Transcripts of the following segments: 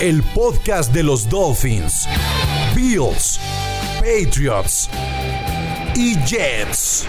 El podcast de los Dolphins, Bills, Patriots y Jets.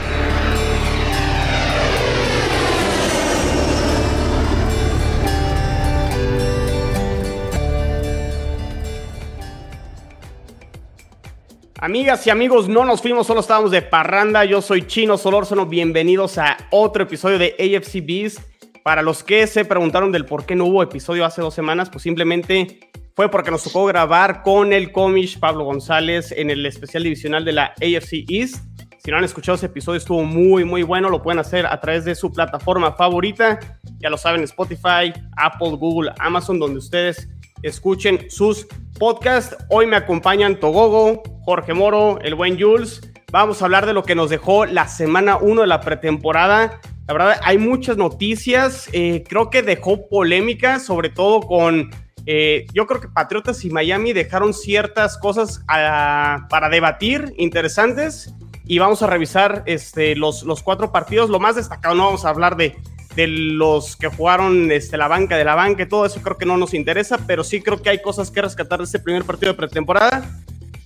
Amigas y amigos, no nos fuimos, solo estábamos de parranda. Yo soy Chino Solórzano. Bienvenidos a otro episodio de AFC Beast. Para los que se preguntaron del por qué no hubo episodio hace dos semanas, pues simplemente fue porque nos tocó grabar con el comish Pablo González en el especial divisional de la AFC East. Si no han escuchado ese episodio, estuvo muy, muy bueno. Lo pueden hacer a través de su plataforma favorita. Ya lo saben, Spotify, Apple, Google, Amazon, donde ustedes escuchen sus podcasts. Hoy me acompañan Togogo, Jorge Moro, el buen Jules. Vamos a hablar de lo que nos dejó la semana 1 de la pretemporada. La verdad, hay muchas noticias. Eh, creo que dejó polémica, sobre todo con. Eh, yo creo que Patriotas y Miami dejaron ciertas cosas para debatir interesantes. Y vamos a revisar este, los, cuatro partidos. Lo más destacado, no vamos a hablar de, de los que jugaron este, la banca de la banca y todo eso creo que no nos interesa, pero sí creo que hay cosas que rescatar de este primer partido de pretemporada.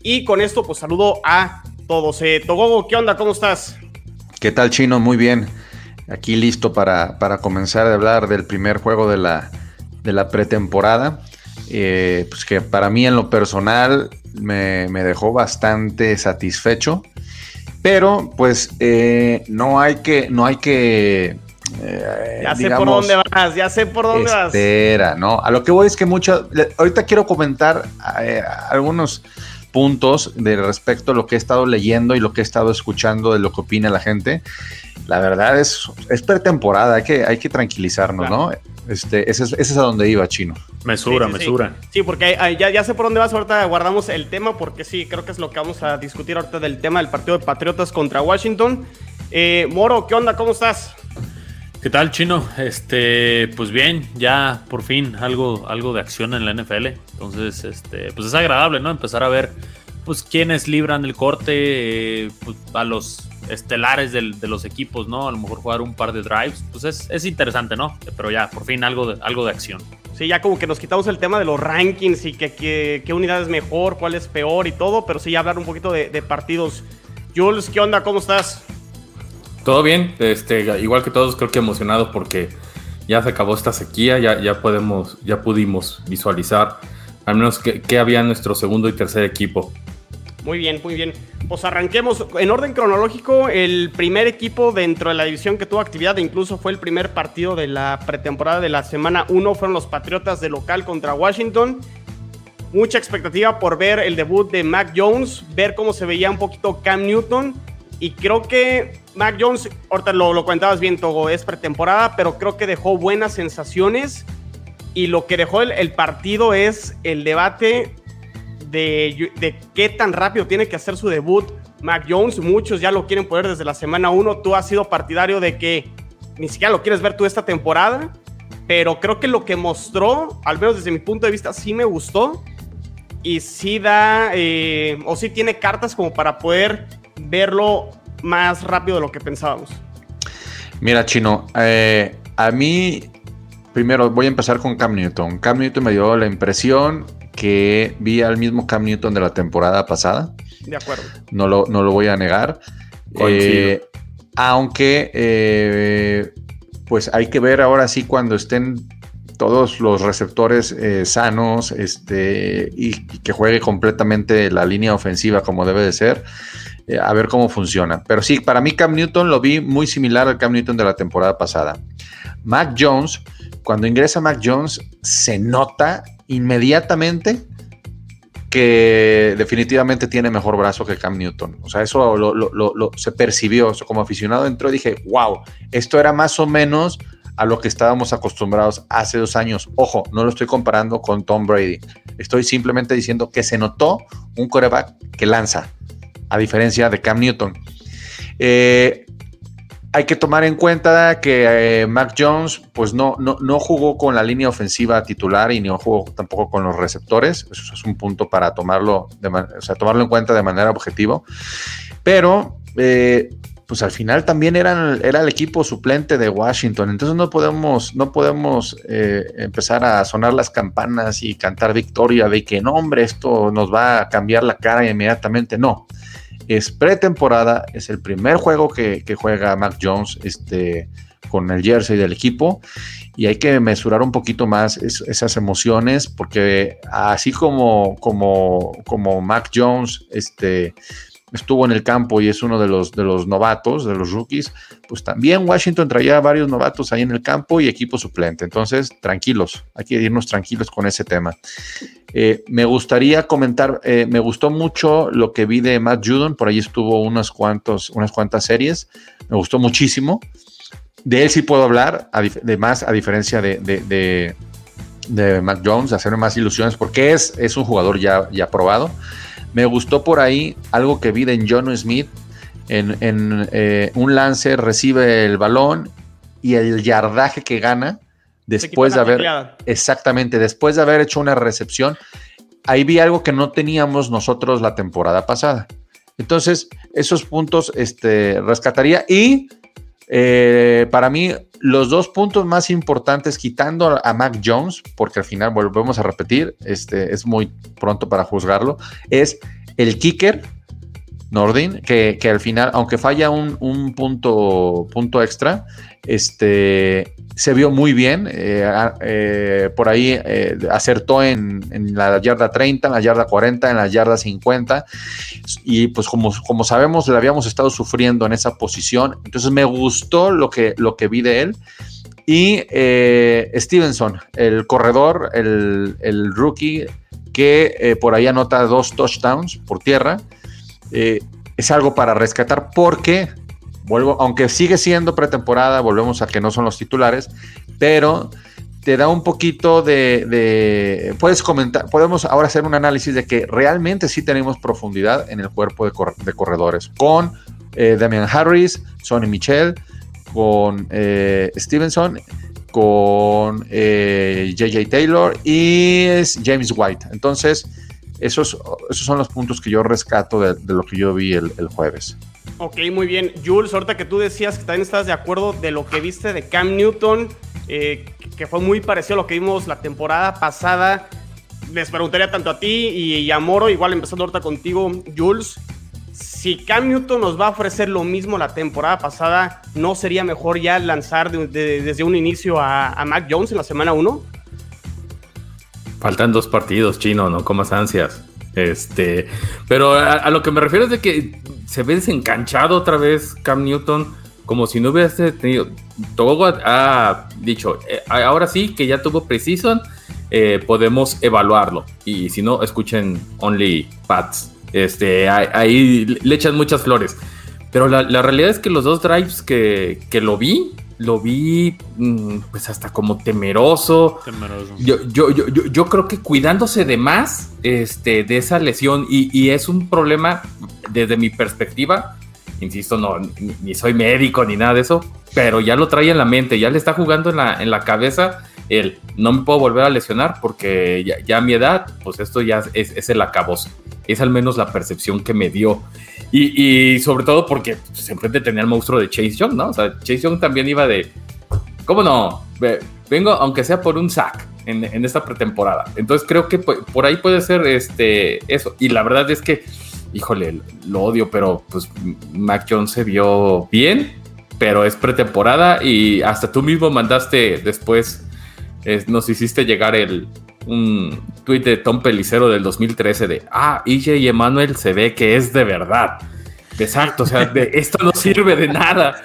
Y con esto, pues saludo a todos. Eh, Togogo, ¿qué onda? ¿Cómo estás? ¿Qué tal, Chino? Muy bien. Aquí listo para, para comenzar a hablar del primer juego de la, de la pretemporada. Eh, pues que para mí en lo personal me, me dejó bastante satisfecho. Pero pues eh, no hay que, no hay que eh, ya sé por dónde vas, ya sé por dónde vas. Espera, ¿no? A lo que voy es que mucho. Ahorita quiero comentar eh, algunos puntos de respecto a lo que he estado leyendo y lo que he estado escuchando de lo que opina la gente. La verdad es, es pretemporada, hay que, hay que tranquilizarnos, ¿no? Este, ese, es, ese es a donde iba, Chino. Mesura, mesura. Sí, porque ya, ya sé por dónde vas, ahorita guardamos el tema, porque sí, creo que es lo que vamos a discutir ahorita del tema del partido de Patriotas contra Washington. Eh, Moro, ¿qué onda? ¿Cómo estás? ¿Qué tal, Chino? Este, pues bien, ya por fin algo, algo de acción en la NFL. Entonces, este, pues es agradable, ¿no? Empezar a ver, pues, quiénes libran el corte eh, pues, a los estelares de los equipos, ¿no? A lo mejor jugar un par de drives, pues es, es interesante, ¿no? Pero ya, por fin algo de, algo de acción. Sí, ya como que nos quitamos el tema de los rankings y que, qué unidad es mejor, cuál es peor y todo, pero sí hablar un poquito de, de partidos. Jules, ¿qué onda? ¿Cómo estás? Todo bien, este, igual que todos, creo que emocionado porque ya se acabó esta sequía, ya, ya podemos, ya pudimos visualizar al menos qué había en nuestro segundo y tercer equipo. Muy bien, muy bien. Pues arranquemos en orden cronológico. El primer equipo dentro de la división que tuvo actividad, incluso fue el primer partido de la pretemporada de la semana 1, fueron los Patriotas de local contra Washington. Mucha expectativa por ver el debut de Mac Jones, ver cómo se veía un poquito Cam Newton. Y creo que Mac Jones, ahorita lo, lo comentabas bien, Togo, es pretemporada, pero creo que dejó buenas sensaciones. Y lo que dejó el, partido es el debate de, de, qué tan rápido tiene que hacer su debut Mac Jones. Muchos ya lo quieren poner desde la semana 1. Tú has sido partidario de que ni siquiera lo quieres ver tú esta temporada. Pero creo que lo que mostró, al menos desde mi punto de vista, sí me gustó. Y sí da, eh, o sí tiene cartas como para poder verlo más rápido de lo que pensábamos. Mira, Chino, eh, a mí, primero voy a empezar con Cam Newton. Cam Newton me dio la impresión que vi al mismo Cam Newton de la temporada pasada. De acuerdo. No lo, no lo voy a negar. Eh, aunque, eh, pues hay que ver ahora sí cuando estén todos los receptores sanos este, y, y, que juegue completamente la línea ofensiva como debe de ser. Eh, a ver cómo funciona. Pero sí, para mí Cam Newton lo vi muy similar al Cam Newton de la temporada pasada. Mac Jones, cuando ingresa Mac Jones, se nota inmediatamente que definitivamente tiene mejor brazo que Cam Newton. O sea, eso lo, se percibió. como aficionado entró y dije, wow, esto era más o menos a lo que estábamos acostumbrados hace dos años. Ojo, no lo estoy comparando con Tom Brady. Estoy simplemente diciendo que se notó un coreback que lanza, a diferencia de Cam Newton. Eh, hay que tomar en cuenta que eh, Mac Jones pues no, no, jugó con la línea ofensiva titular y no jugó tampoco con los receptores. Eso es un punto para tomarlo, de, tomarlo en cuenta de manera objetiva. Pero eh, pues al final también eran, era el equipo suplente de Washington. Entonces no podemos, no podemos eh, empezar a sonar las campanas y cantar victoria de que no, hombre, esto nos va a cambiar la cara inmediatamente. No. Es pretemporada, es el primer juego que, juega Mac Jones este, con el jersey del equipo y hay que mesurar un poquito más esas emociones porque así como, como, como Mac Jones este, estuvo en el campo y es uno de los, de los novatos, de los rookies, pues también Washington traía varios novatos ahí en el campo y equipo suplente. Entonces, tranquilos, hay que irnos tranquilos con ese tema. Eh, me gustaría comentar, eh, me gustó mucho lo que vi de Matt Judon, por ahí estuvo unos cuantos, unas cuantas series, me gustó muchísimo. De él sí puedo hablar, de más a diferencia de, de, de, Mac Jones, hacerme más ilusiones, porque es, es un jugador ya, ya probado. Me gustó por ahí algo que vi de John Smith. En, eh, un lance recibe el balón y el yardaje que gana después de haber exactamente después de haber hecho una recepción ahí vi algo que no teníamos nosotros la temporada pasada entonces esos puntos este rescataría y eh, para mí los dos puntos más importantes quitando a Mac Jones porque al final volvemos a repetir este es muy pronto para juzgarlo es el kicker, Nordin, que, al final, aunque falla un, punto, punto extra, este, se vio muy bien. Eh, eh, por ahí eh, acertó en, la yarda 30, en la yarda 40, en la yarda 50. Y pues como, como sabemos, le habíamos estado sufriendo en esa posición. Entonces me gustó lo que, lo que vi de él. Y Stevenson, el corredor, el, el rookie que por ahí anota dos touchdowns por tierra. Es algo para rescatar porque, vuelvo, aunque sigue siendo pretemporada, volvemos a que no son los titulares, pero te da un poquito de, puedes comentar, podemos ahora hacer un análisis de que realmente sí tenemos profundidad en el cuerpo de, corredores, con eh, Damian Harris, Sonny Michel, con Stevenson con JJ eh, Taylor y es James White. Entonces, esos, esos son los puntos que yo rescato de, lo que yo vi el, jueves. Ok, muy bien. Jules, ahorita que tú decías que también estás de acuerdo de lo que viste de Cam Newton, eh, que fue muy parecido a lo que vimos la temporada pasada. Les preguntaría tanto a ti y a Moro, igual empezando ahorita contigo, Jules si Cam Newton nos va a ofrecer lo mismo la temporada pasada, ¿no sería mejor ya lanzar desde un inicio a, Mac Jones en la semana 1? Faltan dos partidos, chino, no comas ansias. Este, pero a, lo que me refiero es de que se ve desencanchado otra vez Cam Newton, como si no hubiese tenido. Todo ha dicho, eh, ahora sí que ya tuvo Precision, eh, podemos evaluarlo. Y si no, escuchen Only Pats este, ahí le echan muchas flores. Pero la, realidad es que los dos drives que, lo vi, lo vi mm, pues hasta como temeroso. Yo, yo, yo, yo, creo que cuidándose de más este, de esa lesión y, es un problema desde mi perspectiva. Insisto, no, ni, soy médico ni nada de eso, pero ya lo trae en la mente, ya le está jugando en la, en la cabeza el no me puedo volver a lesionar porque ya, a mi edad, pues esto ya es, es el acabose. Es al menos la percepción que me dio. Y, sobre todo porque siempre tenía el monstruo de Chase Young, ¿no? O sea, Chase Young también iba de, ¿cómo no? Vengo, aunque sea por un sack en, esta pretemporada. Entonces creo que por ahí puede ser este, eso. Y la verdad es que, híjole, lo odio, pero pues Mac Jones se vio bien, pero es pretemporada y hasta tú mismo mandaste después, nos hiciste llegar el, un tuit de Tom Pelicero del 2013 de, ah, EJ Emanuel se ve que es de verdad. Exacto, o sea, de, esto no sirve de nada.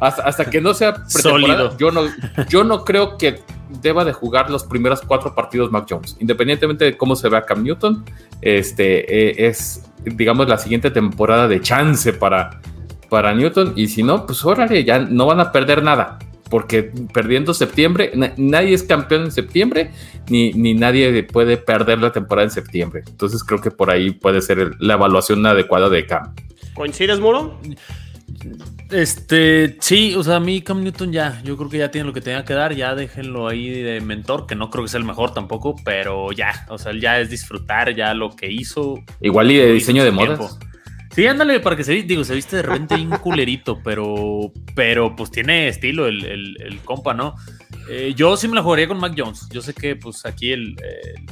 Hasta, que no sea sólido. Yo no, yo no creo que deba de jugar los primeros cuatro partidos Mac Jones. Independientemente de cómo se vea Cam Newton, este eh, es, digamos, la siguiente temporada de chance para, para Newton. Y si no, pues órale, ya no van a perder nada. porque perdiendo septiembre, nadie es campeón en septiembre, ni, ni nadie puede perder la temporada en septiembre. Entonces creo que por ahí puede ser la evaluación adecuada de Cam. ¿Coincides, Muro? Este, sí, o sea, a mí Cam Newton ya, yo creo que ya tiene lo que tenía que dar, ya déjenlo ahí de mentor, que no creo que sea el mejor tampoco, pero ya, o sea, ya es disfrutar ya lo que hizo. Igual y de diseño de modas. Sí, ándale, para que se digo, se viste de repente un culerito, pero, pero pues tiene estilo el, compa, ¿no? Eh, yo sí me la jugaría con Mac Jones. Yo sé que pues aquí el,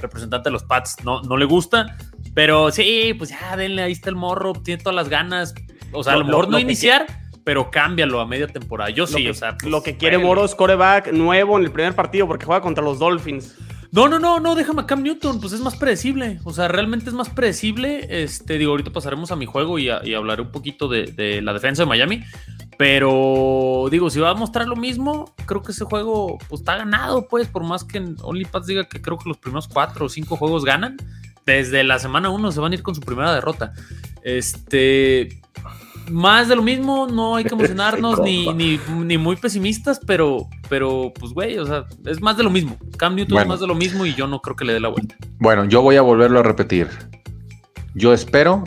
representante de los Pats no, no le gusta, pero sí, pues ya denle, ahí está el morro, tiene todas las ganas. O sea, a lo, mejor no iniciar, pero cámbialo a media temporada. Yo sí, o sea. Pues, lo que quiere Moro es coreback nuevo en el primer partido porque juega contra los Dolphins. No, no, no, no, déjame a Cam Newton, pues es más predecible. O sea, realmente es más predecible. Este, digo, ahorita pasaremos a mi juego y, hablaré un poquito de, la defensa de Miami. Pero digo, si va a mostrar lo mismo, creo que ese juego pues está ganado, pues, por más que OnlyPads diga que creo que los primeros cuatro o cinco juegos ganan. Desde la semana uno se van a ir con su primera derrota. Este, más de lo mismo, no hay que emocionarnos ni, ni, muy pesimistas, pero, pero pues güey, o sea, es más de lo mismo. Cam Newton es más de lo mismo y yo no creo que le dé la vuelta. Bueno, yo voy a volverlo a repetir. Yo espero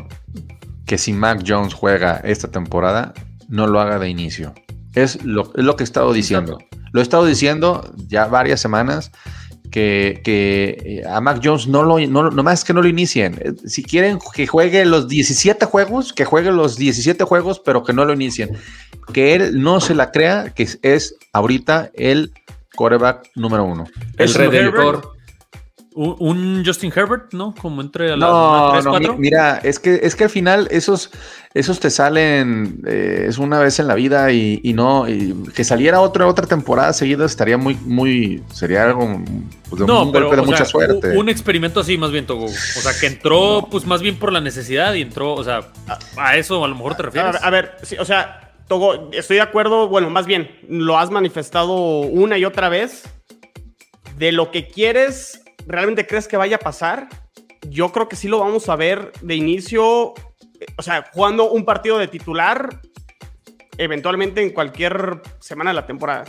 que si Mac Jones juega esta temporada, no lo haga de inicio. Es lo, es lo que he estado diciendo. Lo he estado diciendo ya varias semanas que, eh, a Mac Jones no lo, no, nomás que no lo inicien. Eh, si quieren que juegue los 17 juegos, que juegue los 17 juegos, pero que no lo inicien. Que él no se la crea que es, ahorita el coreback número uno. El redentor un Justin Herbert, ¿no? Como entre a la no, mira, es que, es que al final esos, esos te salen, eh, es una vez en la vida y, no, que saliera otra, otra temporada seguida estaría muy, muy, sería algo pues, de un golpe de mucha suerte. Un experimento así más bien, Togo. O sea, que entró pues más bien por la necesidad y entró, o sea, a, eso a lo mejor te refieres. A, ver, sí, o sea, Togo, estoy de acuerdo, bueno, más bien, lo has manifestado una y otra vez. De lo que quieres ¿realmente crees que vaya a pasar? Yo creo que sí lo vamos a ver de inicio, o sea, jugando un partido de titular, eventualmente en cualquier semana de la temporada.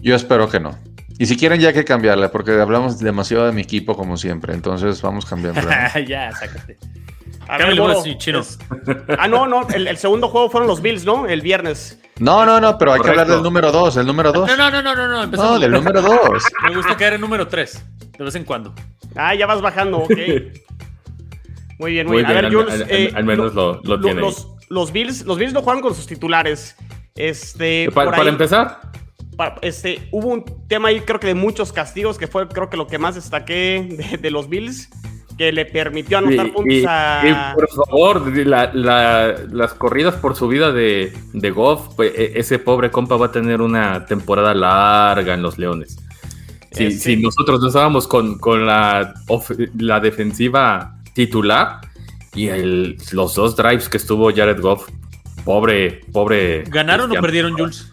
Yo espero que no. Y si quieren ya hay que cambiarle, porque hablamos demasiado de mi equipo como siempre, entonces vamos cambiando. ya, sácate. Chino. Ah, no, no, el, segundo juego fueron los Bills, ¿no? El viernes. No, no, no, pero hay que hablar del número 2, el número 2. No, no, no, no, no, no, empezamos. No, del número 2. Me gusta caer en número 3, de vez en cuando. Ah, ya vas bajando, ok. Muy bien, muy, bien. A ver, Jules, eh, al, menos lo, lo, tiene. Los, Bills, los Bills no juegan con sus titulares. Este, para, empezar, este, hubo un tema ahí, creo que de muchos castigos, que fue, creo que lo que más destaqué de los Bills que le permitió anotar puntos a. por favor, las corridas por su vida de, de Goff, pues, e, ese pobre compa va a tener una temporada larga en los Leones. Si, si nosotros no estábamos con, con la, la defensiva titular y el, los dos drives que estuvo Jared Goff, pobre, pobre. ¿Ganaron o perdieron, Jules?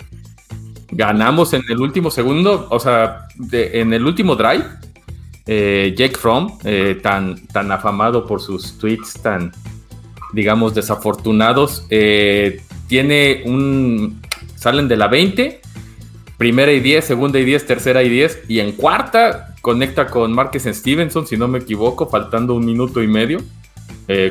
Ganamos en el último segundo, o sea, en el último drive eh, Jake Fromm, eh, tan, tan afamado por sus tweets tan, digamos, desafortunados, eh, tiene un... Salen de la 20, primera y 10, segunda y 10, tercera y 10, y en cuarta conecta con Marques Stevenson, si no me equivoco, faltando un minuto y medio,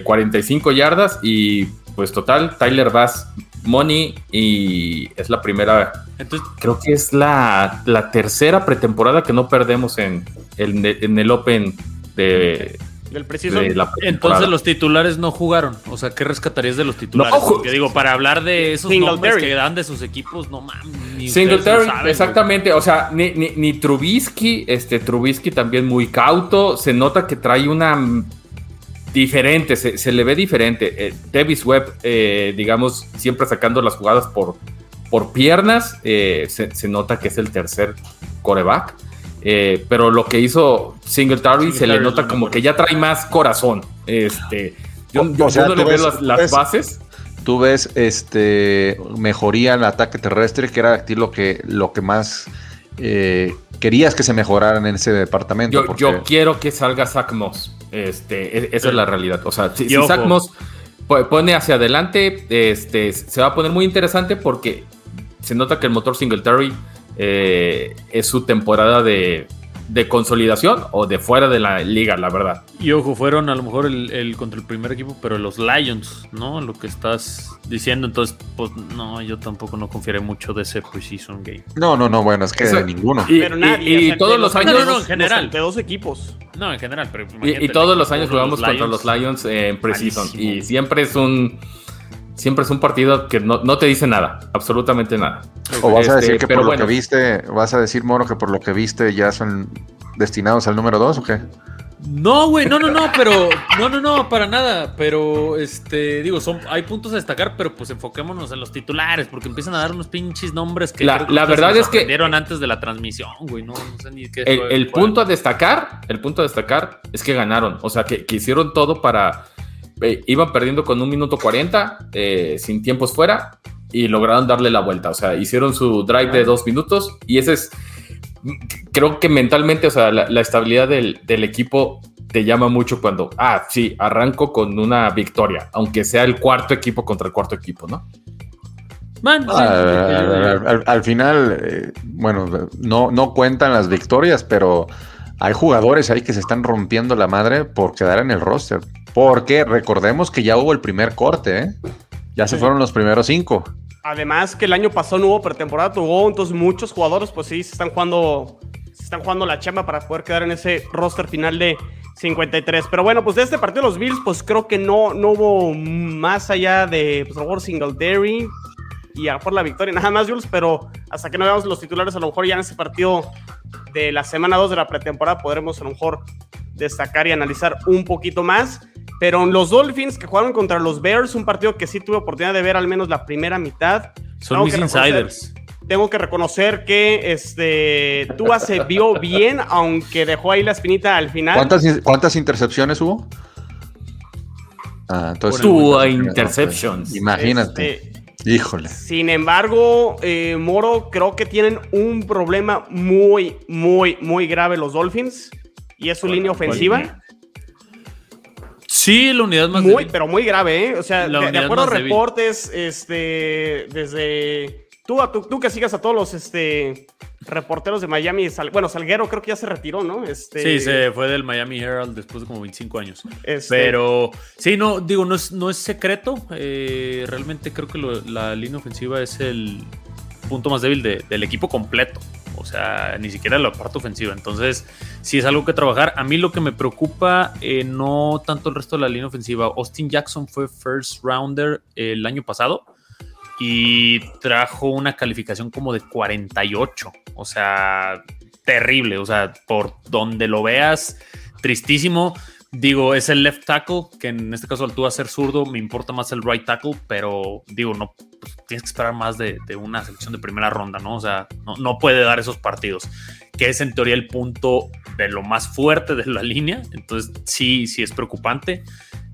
45 yardas y pues total, Tyler Bass Money y es la primera, Entonces, creo que es la, la tercera pretemporada que no perdemos en, en, el Open de, del preciso. Entonces los titulares no jugaron. O sea, ¿qué rescatarías de los titulares? Porque digo, para hablar de esos nombres que dan de sus equipos, no mames. Singletary, exactamente. O sea, ni, ni, Trubisky, este Trubisky también muy cauto. Se nota que trae una diferente, se, le ve diferente. Eh, Davis Webb, eh, digamos, siempre sacando las jugadas por, por piernas, eh, se, nota que es el tercer coreback. Pero lo que hizo Singletary, se le nota como que ya trae más corazón. Este, yo, no le veo las, bases. Tú ves este mejoría en el ataque terrestre, que era lo que, lo que más querías que se mejoraran en ese departamento. Yo, quiero que salga Zach Moss. Este, e, esa es la realidad. O sea, si, si Zach Moss pone hacia adelante, este, se va a poner muy interesante porque se nota que el motor Singletary eh, es su temporada de, de consolidación o de fuera de la liga, la verdad. Y ojo, fueron a lo mejor el, contra el primer equipo, pero los Lions, ¿no? Lo que estás diciendo, entonces, pues no, yo tampoco no confiaré mucho de ese preseason game. No, no, no, bueno, es que de ninguno. Y, pero nadie, y, todos los años. No, no, en general. De dos equipos. No, en general, pero. Y, todos los años jugamos contra los Lions en preseason. Y siempre es un siempre es un partido que no, te dice nada, absolutamente nada. O vas a decir este, que por lo que viste, vas a decir, Moro, que por lo que viste ya son destinados al número 2 o qué? No, güey, no, no, no, pero no, no, no, para nada. Pero este, digo, son, hay puntos a destacar, pero pues enfoquémonos en los titulares, porque empiezan a dar unos pinches nombres que la, la verdad es que dieron antes de la transmisión, güey. No, sé ni qué. El, punto a destacar, el punto a destacar es que ganaron, o sea, que, que hicieron todo para eh, iban perdiendo con un minuto 40, eh, sin tiempos fuera, y lograron darle la vuelta. O sea, hicieron su drive de dos minutos y ese es, creo que mentalmente, o sea, la, estabilidad del, equipo te llama mucho cuando, ah, sí, arranco con una victoria, aunque sea el cuarto equipo contra el cuarto equipo, ¿no? Ah, al, final, eh, bueno, no, no cuentan las victorias, pero hay jugadores ahí que se están rompiendo la madre por quedar en el roster. Porque recordemos que ya hubo el primer corte, ¿eh? Ya se fueron los primeros cinco. Además que el año pasado no hubo pretemporada, tuvo, entonces muchos jugadores pues sí se están jugando se están jugando la chamba para poder quedar en ese roster final de 53. Pero bueno, pues de este partido de los Bills pues creo que no, no hubo más allá de pues a lo mejor Singletary y a por la victoria, nada más Jules, pero hasta que no veamos los titulares a lo mejor ya en ese partido de la semana 2 de la pretemporada podremos a lo mejor destacar y analizar un poquito más. Pero los Dolphins que jugaron contra los Bears, un partido que sí tuve oportunidad de ver al menos la primera mitad. Son mis insiders. Tengo que reconocer que este Tua se vio bien, aunque dejó ahí la espinita al final. ¿Cuántas, cuántas intercepciones hubo? Ah, entonces, Tua interceptions. Imagínate. Este, Híjole. Sin embargo, eh, Moro, creo que tienen un problema muy, muy, muy grave los Dolphins. Y es su línea ofensiva. Sí, la unidad más muy, Pero muy grave, ¿eh? O sea, de, acuerdo a reportes, este, desde... Tú, tú, tú, que sigas a todos los este, reporteros de Miami, bueno, Salguero creo que ya se retiró, ¿no? Este... Sí, se fue del Miami Herald después de como 25 años. Este pero sí, no, digo, no es, no es secreto. Eh, realmente creo que la línea ofensiva es el punto más débil del equipo completo. O sea, ni siquiera la parte ofensiva. Entonces, si es algo que trabajar. A mí lo que me preocupa, eh, no tanto el resto de la línea ofensiva. Austin Jackson fue first rounder el año pasado y trajo una calificación como de 48. O sea, terrible. O sea, por donde lo veas, tristísimo. Digo, es el left tackle, que en este caso al tú a ser zurdo, me importa más el right tackle, pero digo, no pues, tienes que esperar más de, una selección de primera ronda, ¿no? O sea, no, puede dar esos partidos, que es en teoría el punto de lo más fuerte de la línea. Entonces, sí, sí es preocupante.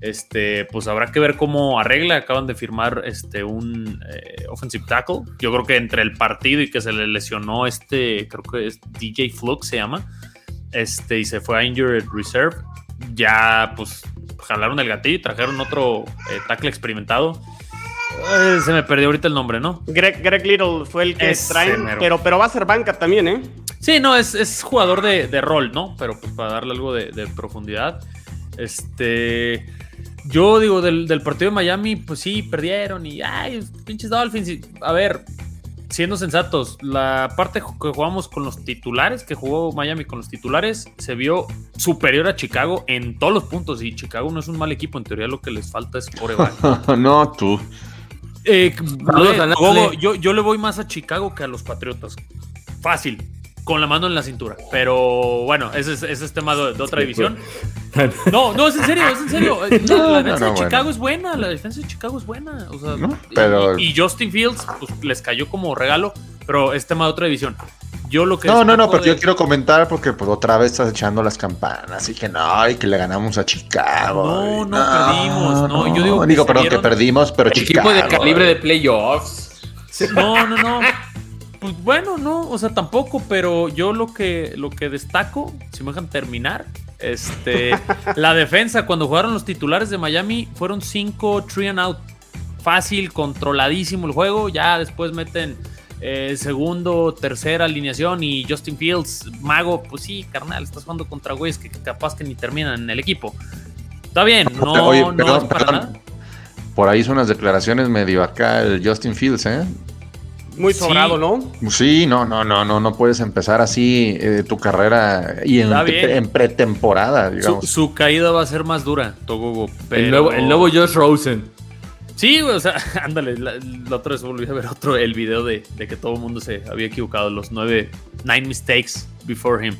Este, pues habrá que ver cómo arregla. Acaban de firmar este, un eh, offensive tackle. Yo creo que entre el partido y que se le lesionó este, creo que es DJ Flux se llama, este, y se fue a Injured Reserve ya pues jalaron el gatillo y trajeron otro eh, tackle experimentado. Eh, se me perdió ahorita el nombre, ¿no? Greg, Little fue el que traen, pero, pero va a ser banca también, ¿eh? Sí, no, es, jugador de, rol, ¿no? Pero pues para darle algo de, profundidad. Este. Yo digo, del, del, partido de Miami, pues sí, perdieron y. ¡Ay, pinches Dolphins! a ver, siendo sensatos, la parte que jugamos con los titulares, que jugó Miami con los titulares, se vio superior a Chicago en todos los puntos. Y Chicago no es un mal equipo, en teoría lo que les falta es coreback. no, tú. Eh, yo, yo le voy más a Chicago que a los Patriotas. Fácil con la mano en la cintura. Pero bueno, ese es, ese es tema de, otra división. Pues. No, no, es en serio, es en serio. la defensa de Chicago es buena, la defensa de Chicago es buena. O sea, pero... y, Justin Fields pues, les cayó como regalo, pero es tema de otra división. Yo lo que no, no, no, pero yo quiero comentar porque pues otra vez estás echando las campanas y que no, y que le ganamos a Chicago. No, no, perdimos, no, yo digo, digo perdón, que perdimos, pero Chicago. Equipo de calibre de playoffs. No, no, no. Pues bueno, no, o sea, tampoco, pero yo lo que, lo que destaco, si me dejan terminar, este, la defensa, cuando jugaron los titulares de Miami, fueron cinco three and out. Fácil, controladísimo el juego. Ya después meten eh, segundo, tercera alineación y Justin Fields, mago, pues sí, carnal, estás jugando contra güeyes que capaz que ni terminan en el equipo. Está bien, no, es para nada. Por ahí son unas declaraciones medio acá el Justin Fields, ¿eh? Muy sobrado, ¿no? Sí, no, no, no, no, no puedes empezar así eh, tu carrera y en, pretemporada, digamos. Su, caída va a ser más dura, Togogo. El, nuevo, el nuevo Josh Rosen. Sí, o sea, ándale, la, otra vez volví a ver otro, el video de, que todo el mundo se había equivocado, los nueve, nine mistakes before him.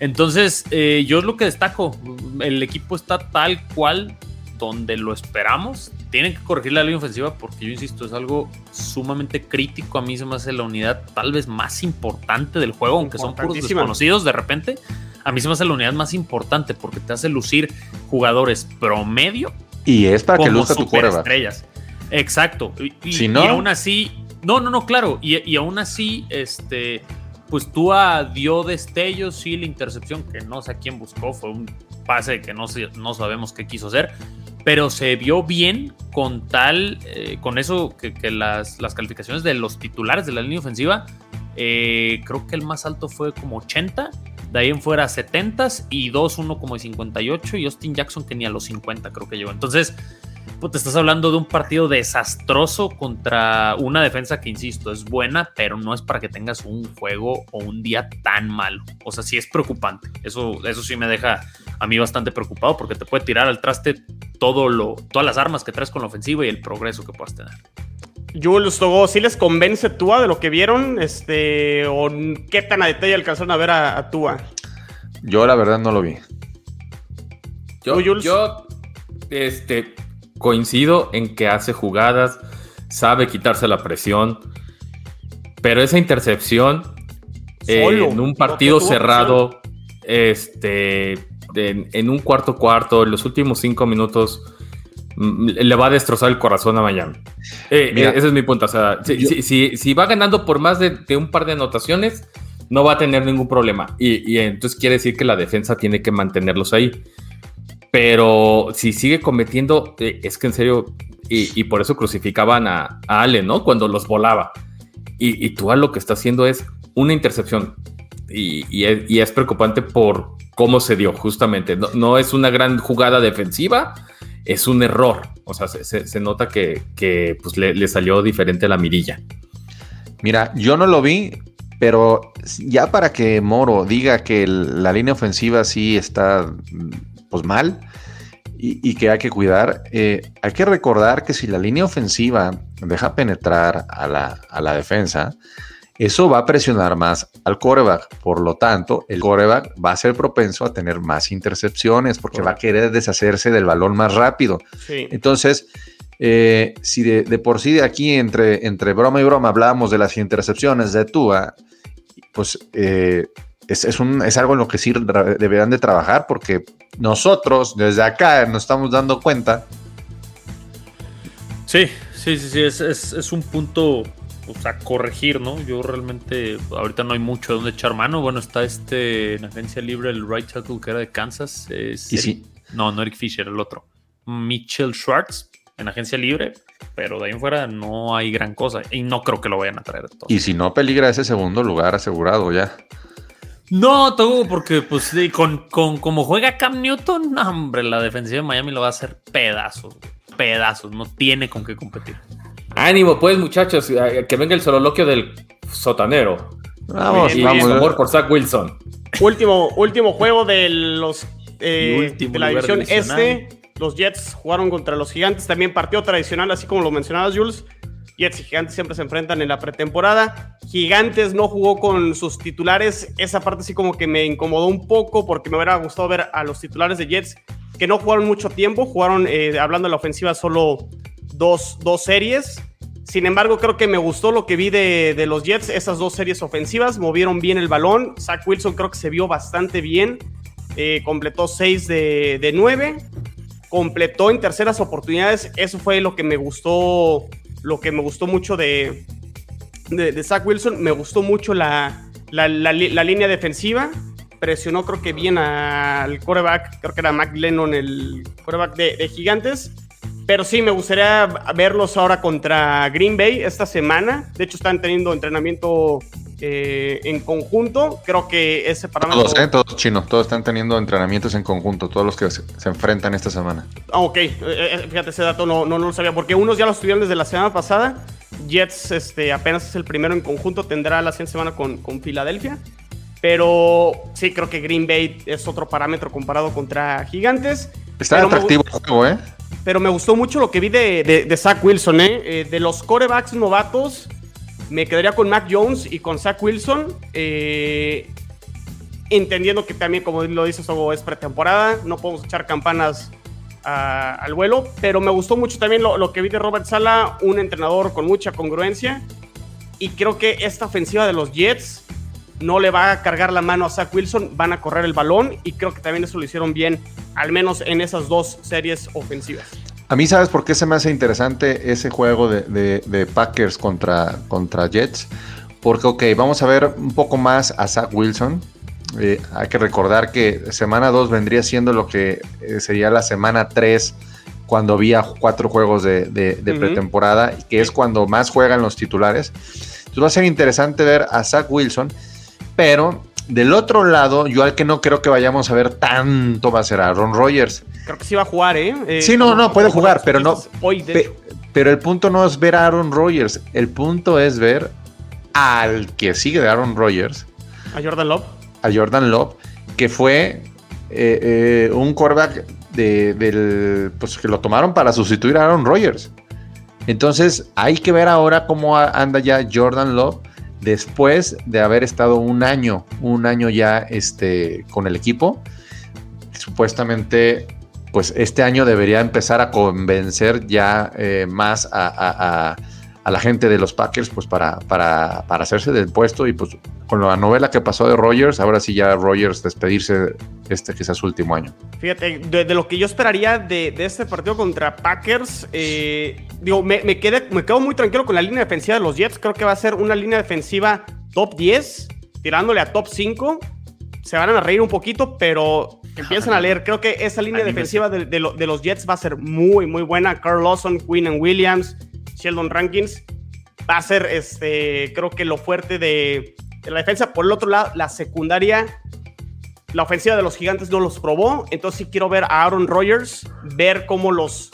Entonces, eh, yo es lo que destaco, el equipo está tal cual donde lo esperamos. Tienen que corregir la línea ofensiva porque yo insisto, es algo sumamente crítico. A mí se me hace la unidad tal vez más importante del juego, aunque son puros desconocidos de repente. A mí se me hace la unidad más importante porque te hace lucir jugadores promedio. Y es para que luzca tu estrellas. Exacto. Y, si no... aún así, no, no, no, claro. Y, aún así, este, pues Tua dio destellos, sí, la intercepción, que no sé a quién buscó, fue un pase que no, no sabemos qué quiso hacer, pero se vio bien con tal, eh, con eso que, las, las, calificaciones de los titulares de la línea ofensiva, eh, creo que el más alto fue como 80, de ahí en fuera 70 y 2, 1 como de 58 y Austin Jackson tenía los 50 creo que llegó. Entonces, te estás hablando de un partido desastroso contra una defensa que, insisto, es buena, pero no es para que tengas un juego o un día tan malo. O sea, sí es preocupante. Eso, eso sí me deja a mí bastante preocupado porque te puede tirar al traste todo lo, todas las armas que traes con la ofensiva y el progreso que puedas tener. Jules Togo, ¿sí les convence Tua de lo que vieron? Este, ¿O qué tan a detalle alcanzaron a ver a, Tua? Yo la verdad no lo vi. Yo, yo este, coincido en que hace jugadas, sabe quitarse la presión, pero esa intercepción en un partido cerrado, este, en, un cuarto cuarto, en los últimos cinco minutos, mm, le va a destrozar el corazón a Miami. Eh, eh, ese es mi punto. O sea, si, va ganando por más de, un par de anotaciones, no va a tener ningún problema. Y, y, entonces quiere decir que la defensa tiene que mantenerlos ahí. Pero si sigue cometiendo, eh, es que en serio, y, por eso crucificaban a, a, Allen, ¿no? Cuando los volaba. Y, y tú lo que está haciendo es una intercepción. Y, es, preocupante por cómo se dio, justamente. No, es una gran jugada defensiva, es un error. O sea, se, nota que, pues, le, salió diferente la mirilla. Mira, yo no lo vi, pero ya para que Moro diga que la línea ofensiva sí está pues mal y, que hay que cuidar. Eh, hay que recordar que si la línea ofensiva deja penetrar a la, a la defensa, eso va a presionar más al coreback. Por lo tanto, el coreback va a ser propenso a tener más intercepciones porque va a querer deshacerse del balón más rápido. Entonces, eh, si de, por sí de aquí entre, entre broma y broma hablábamos de las intercepciones de Tua, pues eh, es, un, es, algo en lo que sí deberán de trabajar porque nosotros desde acá nos estamos dando cuenta. Sí, sí, sí, sí, es, un punto a corregir, ¿no? Yo realmente, ahorita no hay mucho de dónde echar mano. Bueno, está este en agencia libre, el right tackle que era de Kansas. ¿Y sí? No, no Eric Fisher, el otro. Mitchell Schwartz en agencia libre, pero de ahí en fuera no hay gran cosa y no creo que lo vayan a traer. Y si no peligra ese segundo lugar asegurado ya. No, todo porque pues con, con como juega Cam Newton, hombre, la defensiva de Miami lo va a hacer pedazos, pedazos, no tiene con qué competir. Ánimo, pues, muchachos, que venga el sololoquio del sotanero. Vamos, y, vamos. amor por Zach Wilson. Último, último juego de los eh, de la división este. Los Jets jugaron contra los Gigantes, también partido tradicional, así como lo mencionabas, Jules. Jets y Gigantes siempre se enfrentan en la pretemporada. Gigantes no jugó con sus titulares. Esa parte sí como que me incomodó un poco porque me hubiera gustado ver a los titulares de Jets que no jugaron mucho tiempo. Jugaron, eh, hablando de la ofensiva, solo dos, dos, series. Sin embargo, creo que me gustó lo que vi de, los Jets, esas dos series ofensivas. Movieron bien el balón. Zach Wilson creo que se vio bastante bien. Eh, completó 6 de, de 9. Completó en terceras oportunidades. Eso fue lo que me gustó lo que me gustó mucho de, de, Zach Wilson, me gustó mucho la, la, línea defensiva. Presionó, creo que bien al coreback, creo que era Mac Lennon, el coreback de, Gigantes. Pero sí, me gustaría verlos ahora contra Green Bay esta semana. De hecho, están teniendo entrenamiento eh, en conjunto. Creo que ese parámetro. Todos, ¿eh? Todos chinos, todos están teniendo entrenamientos en conjunto, todos los que se, enfrentan esta semana. Ah, ok, eh, fíjate, ese dato no, no, lo sabía, porque unos ya lo estuvieron desde la semana pasada. Jets este, apenas es el primero en conjunto, tendrá la siguiente semana con, con Filadelfia. Pero sí, creo que Green Bay es otro parámetro comparado contra Gigantes. Está atractivo el juego, ¿eh? Pero me gustó mucho lo que vi de, de, Zach Wilson, ¿eh? ¿eh? De los corebacks novatos, me quedaría con Mac Jones y con Zach Wilson. Eh, entendiendo que también, como lo dices, es pretemporada, no podemos echar campanas al vuelo, pero me gustó mucho también lo, lo, que vi de Robert Sala, un entrenador con mucha congruencia. Y creo que esta ofensiva de los Jets no le va a cargar la mano a Zach Wilson, van a correr el balón y creo que también eso lo hicieron bien, al menos en esas dos series ofensivas. A mí, ¿sabes por qué se me hace interesante ese juego de, Packers contra, contra Jets? Porque, ok, vamos a ver un poco más a Zach Wilson. Eh, hay que recordar que semana 2 vendría siendo lo que eh, sería la semana 3 cuando había cuatro juegos de, pretemporada, que es cuando más juegan los titulares. Entonces va a ser interesante ver a Zach Wilson pero del otro lado, yo al que no creo que vayamos a ver tanto va a ser Aaron Rodgers. Creo que sí va a jugar, ¿eh? eh sí, no, no, puede jugar, pero no. pero el punto no es ver a Aaron Rodgers. El punto es ver al que sigue de Aaron Rodgers. A Jordan Love. A Jordan Love, que fue eh, eh, un quarterback del, pues, que lo tomaron para sustituir a Aaron Rodgers. Entonces, hay que ver ahora cómo anda ya Jordan Love después de haber estado un año, un año ya este, con el equipo, supuestamente, pues este año debería empezar a convencer ya eh, más a, a la gente de los Packers pues para, para, hacerse del puesto y pues con la novela que pasó de Rogers, ahora sí ya Rogers despedirse este que sea su último año. Fíjate, de, lo que yo esperaría de, este partido contra Packers, eh, digo, me, me, me quedo muy tranquilo con la línea defensiva de los Jets, creo que va a ser una línea defensiva top 10, tirándole a top 5. Se van a reír un poquito, pero empiezan a leer. Creo que esa línea defensiva de, de, los Jets va a ser muy, muy buena. Carl Lawson, Quinn and Williams, Sheldon Rankins, va a ser, este, creo que lo fuerte de, la defensa. Por el otro lado, la secundaria, la ofensiva de los gigantes no los probó. Entonces sí quiero ver a Aaron Rodgers, ver cómo los,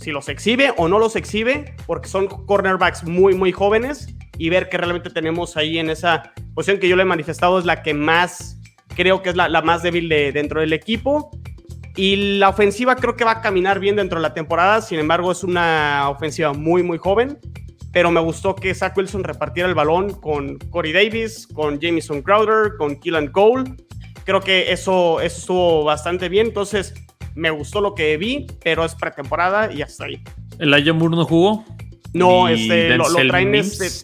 si los exhibe o no los exhibe, porque son cornerbacks muy, muy jóvenes y ver qué realmente tenemos ahí en esa posición que yo le he manifestado es la que más, creo que es la, más débil de, dentro del equipo. Y la ofensiva creo que va a caminar bien dentro de la temporada, sin embargo es una ofensiva muy, muy joven, pero me gustó que Zach Wilson repartiera el balón con Corey Davis, con Jamison Crowder, con Keelan Cole. Creo que eso, eso estuvo bastante bien, entonces me gustó lo que vi, pero es pretemporada y hasta ahí. ¿El Aya Moore no jugó? No, este, lo, traen este,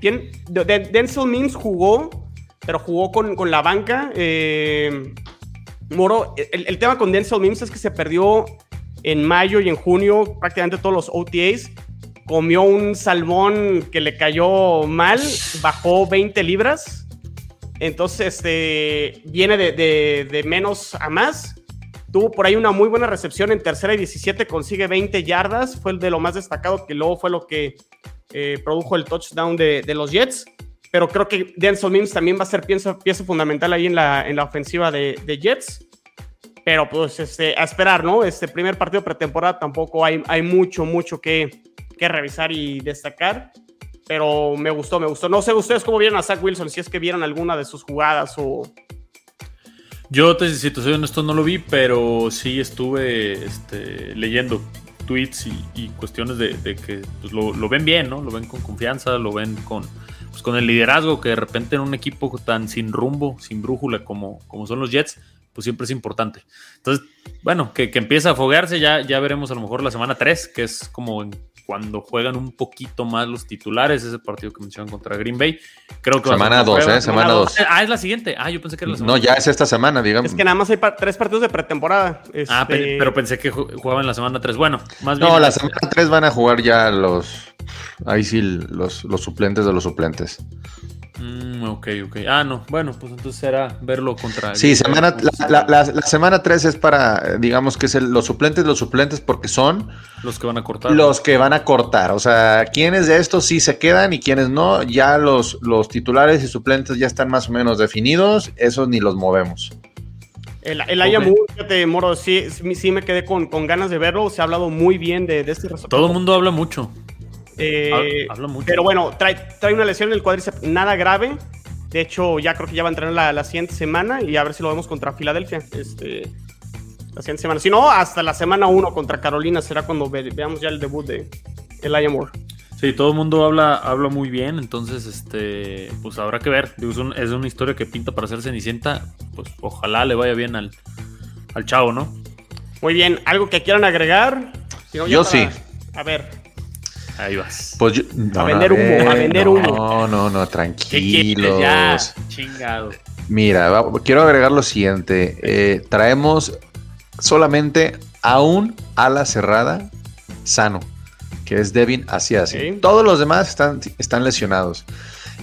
Denzel Mims jugó, pero jugó con, con la banca. Eh, Moro, el, tema con Denzel Mims es que se perdió en mayo y en junio prácticamente todos los OTAs. Comió un salmón que le cayó mal, bajó 20 libras. Entonces, este, viene de, menos a más. Tuvo por ahí una muy buena recepción en tercera y 17, consigue 20 yardas. Fue el de lo más destacado, que luego fue lo que eh, produjo el touchdown de, los Jets pero creo que Denzel Mims también va a ser pieza, fundamental ahí en la, en la ofensiva de, Jets. Pero pues este, a esperar, ¿no? Este primer partido pretemporada tampoco hay, hay mucho, mucho que, que revisar y destacar. Pero me gustó, me gustó. No sé ustedes cómo vieron a Zach Wilson, si es que vieron alguna de sus jugadas o... Yo, si te soy honesto, no lo vi, pero sí estuve este, leyendo tweets y, cuestiones de, que pues, lo, lo, ven bien, ¿no? Lo ven con confianza, lo ven con, pues, con el liderazgo que de repente en un equipo tan sin rumbo, sin brújula como, como son los Jets, pues siempre es importante. Entonces, bueno, que, que empiece a foguearse, ya, ya veremos a lo mejor la semana 3, que es como cuando juegan un poquito más los titulares, ese partido que mencionan contra Green Bay. Creo que semana 2, ¿eh? Semana 2. Ah, es la siguiente. Ah, yo pensé que era la semana. No, ya es esta semana, digamos. Es que nada más hay tres partidos de pretemporada. Ah, este, pero pensé que jugaban la semana 3. Bueno, más bien. No, la semana 3 van a jugar ya los Ahí sí, los, suplentes de los suplentes. Mm, ok, ok. Ah, no. Bueno, pues entonces será verlo contra. Sí, semana, la, semana 3 es para, digamos que es los suplentes, los suplentes, porque son. Los que van a cortar. Los que van a cortar. O sea, quienes de estos sí se quedan y quienes no, ya los, los titulares y suplentes ya están más o menos definidos. Esos ni los movemos. El, el okay. fíjate, Moro, sí, sí me quedé con, con, ganas de verlo. Se ha hablado muy bien de, de este resultado. Todo el mundo habla mucho. Eh, pero bueno, trae, trae una lesión en el cuádriceps nada grave. De hecho, ya creo que ya va a entrar la, la siguiente semana y a ver si lo vemos contra Filadelfia. Este, la siguiente semana. Si no, hasta la semana 1 contra Carolina será cuando veamos ya el debut de Elijah Moore. Sí, todo el mundo habla, habla muy bien, entonces este, pues habrá que ver. Es, es, una historia que pinta para ser Cenicienta, pues ojalá le vaya bien al, al chavo, ¿no? Muy bien, ¿algo que quieran agregar? Yo sí. A ver. Ahí vas. Pues a vender humo, a vender humo. No, no, no, tranquilos. Ya, chingado. Mira, quiero agregar lo siguiente. Eh, traemos solamente a un ala cerrada sano, que es Devin así así. Todos los demás están, están lesionados.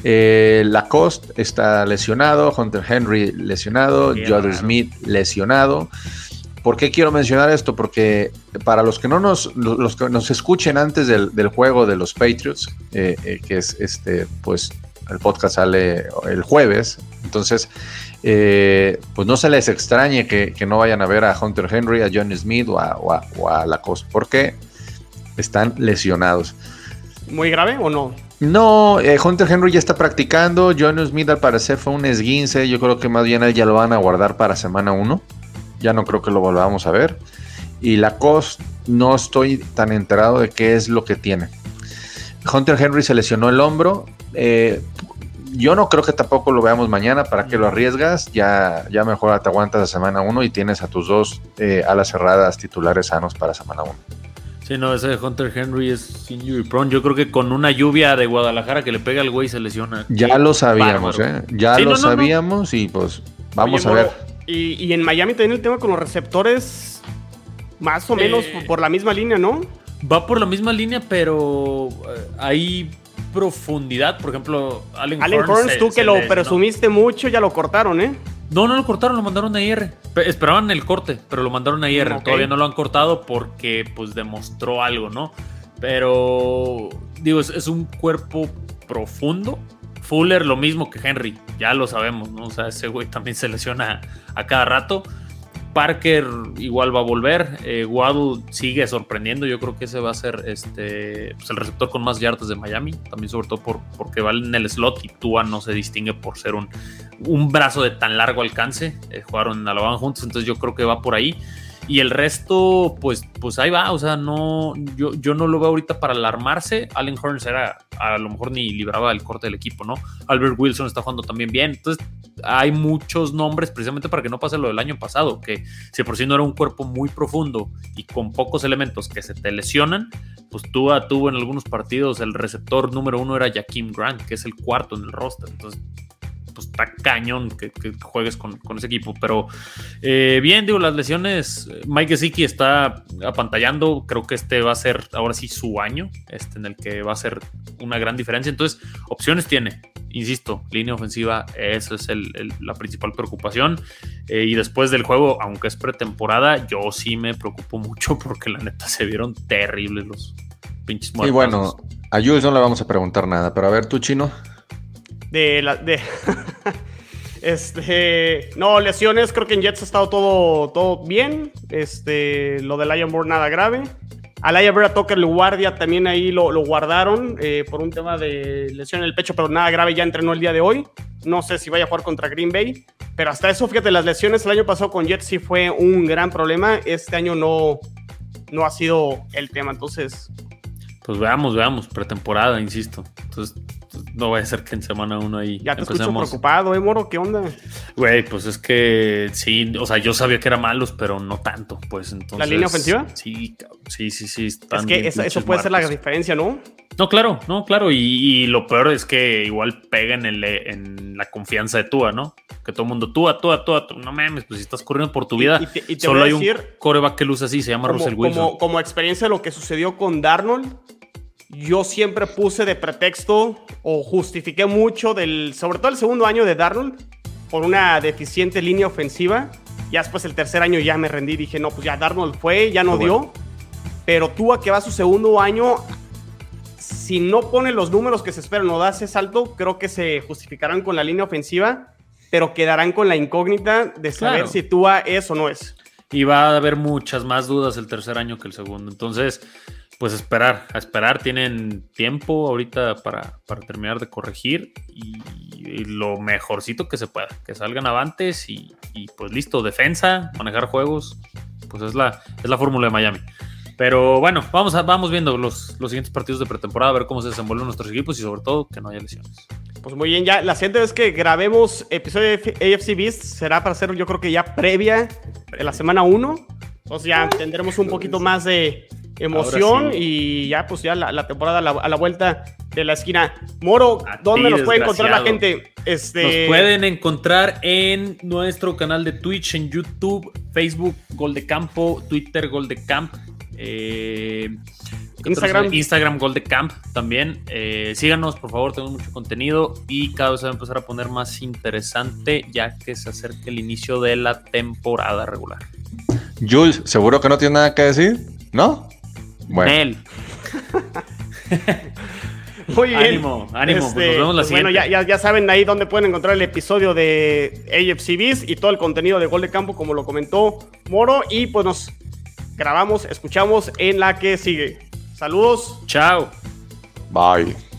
Eh, Lacoste está lesionado, Hunter Henry lesionado, Jordan Smith lesionado. ¿Por qué quiero mencionar esto? Porque para los que no nos, los que nos escuchen antes del, juego de los Patriots, eh, eh, que es este, pues el podcast sale el jueves, entonces, eh, pues no se les extrañe que, no vayan a ver a Hunter Henry, a John Smith o a, o a, Lacoste, porque están lesionados. ¿Muy grave o no? No, Hunter Henry ya está practicando, John Smith al parecer fue un esguince, yo creo que más bien él ya lo van a guardar para semana 1 ya no creo que lo volvamos a ver. Y la COS no estoy tan enterado de qué es lo que tiene. Hunter Henry se lesionó el hombro. Eh, yo no creo que tampoco lo veamos mañana. ¿Para qué lo arriesgas? Ya, ya mejor te aguantas la semana 1 y tienes a tus dos eh, alas cerradas titulares sanos para semana 1. Sí, no, ese Hunter Henry es injury prone. Yo creo que con una lluvia de Guadalajara que le pega al güey se lesiona. Ya lo sabíamos, ¿eh? Ya lo sabíamos y pues vamos a ver. Y, en Miami también el tema con los receptores, más o menos eh, por la misma línea, ¿no? Va por la misma línea, pero eh, hay profundidad. Por ejemplo, Allen, Allen tú que lo presumiste mucho, ya lo cortaron, ¿eh? No, no lo cortaron, lo mandaron a IR. Esperaban el corte, pero lo mandaron a IR. Todavía no lo han cortado porque pues demostró algo, ¿no? Pero digo, es un cuerpo profundo Fuller lo mismo que Henry, ya lo sabemos, ¿no? O sea, ese güey también se lesiona a cada rato. Parker igual va a volver. Eh, Waddle sigue sorprendiendo. Yo creo que ese va a ser este, pues el receptor con más yardas de Miami. También, sobre todo por, porque va en el slot y Tua no se distingue por ser un, un brazo de tan largo alcance. Eh, jugaron en Alabama juntos, entonces yo creo que va por ahí. Y el resto, pues, pues ahí va. O sea, no, yo, yo no lo veo ahorita para alarmarse. Allen Horns era, a lo mejor ni libraba el corte del equipo, ¿no? Albert Wilson está jugando también bien. Entonces, hay muchos nombres precisamente para que no pase lo del año pasado, que si por sí no era un cuerpo muy profundo y con pocos elementos que se te lesionan, pues tú tuvo en algunos partidos el receptor número uno era Jaquim Grant, que es el cuarto en el roster. Entonces, pues está cañón que, juegues con, ese equipo. Pero eh, bien, digo, las lesiones, Mike Gesicki está apantallando, creo que este va a ser ahora sí su año, este en el que va a ser una gran diferencia. Entonces, opciones tiene, insisto, línea ofensiva, esa es la principal preocupación. Eh, y después del juego, aunque es pretemporada, yo sí me preocupo mucho porque la neta se vieron terribles los pinches muertos. Y bueno, a Jules no le vamos a preguntar nada, pero a ver, tú, chino de la. Este. No, lesiones. Creo que en Jets ha estado todo, todo bien. Este. Lo de Lion Board nada grave. A Laia Vera Tucker, el guardia, también ahí lo, lo guardaron eh, por un tema de lesión en el pecho, pero nada grave, ya entrenó el día de hoy. No sé si vaya a jugar contra Green Bay, pero hasta eso, fíjate, las lesiones el año pasado con Jets sí fue un gran problema. Este año no, no ha sido el tema, entonces. Pues veamos, veamos, pretemporada, insisto. Entonces, no vaya a ser que en semana uno ahí. Ya te escucho preocupado, ¿eh, Moro? ¿Qué onda? Güey, pues es que sí, o sea, yo sabía que eran malos, pero no tanto, pues entonces. ¿La línea ofensiva? Sí, sí, sí, sí. es que eso, puede ser la diferencia, ¿no? No, claro, no, claro. Y, lo peor es que igual pega en, el, en la confianza de Tua, ¿no? Que todo el mundo, Tua, Tua, Tua, no mames, pues si estás corriendo por tu vida, solo hay un coreback que luce así, se llama Russell Wilson. Como, como experiencia de lo que sucedió con Darnold, yo siempre puse de pretexto o justifiqué mucho del, sobre todo el segundo año de Darnold, por una deficiente línea ofensiva. Ya después el tercer año ya me rendí, dije, no, pues ya Darnold fue, ya no dio. Pero Tua que va a su segundo año, si no pone los números que se esperan o da ese salto, creo que se justificarán con la línea ofensiva, pero quedarán con la incógnita de saber si Tua es o no es. Y va a haber muchas más dudas el tercer año que el segundo. Entonces, pues esperar, a esperar. Tienen tiempo ahorita para, terminar de corregir y, lo mejorcito que se pueda. Que salgan avantes y, pues listo, defensa, manejar juegos. Pues es la, es la fórmula de Miami. Pero bueno, vamos, a, vamos viendo los, los siguientes partidos de pretemporada, a ver cómo se desenvuelven nuestros equipos y sobre todo que no haya lesiones. Pues muy bien, ya la siguiente vez que grabemos episodio de AFC Beast será para hacer yo creo que ya previa la semana 1. Entonces ya tendremos un poquito más de, emoción y ya pues ya la, temporada a la, vuelta de la esquina. Moro, ¿dónde nos puede encontrar la gente? Este... Nos pueden encontrar en nuestro canal de Twitch, en YouTube, Facebook, Gol de Campo, Twitter, Gol de Camp. Eh, Instagram. Instagram Gol de Camp también. Eh, síganos, por favor, tenemos mucho contenido y cada vez va a empezar a poner más interesante ya que se acerca el inicio de la temporada regular. Jules, ¿seguro que no tiene nada que decir? ¿No? Bueno. Muy bien. Ánimo, ánimo. Pues este, nos vemos la pues Bueno, ya, ya, saben ahí dónde pueden encontrar el episodio de AFCBs y todo el contenido de Gol de Campo, como lo comentó Moro. Y pues nos grabamos, escuchamos en la que sigue. Saludos. Chao. Bye.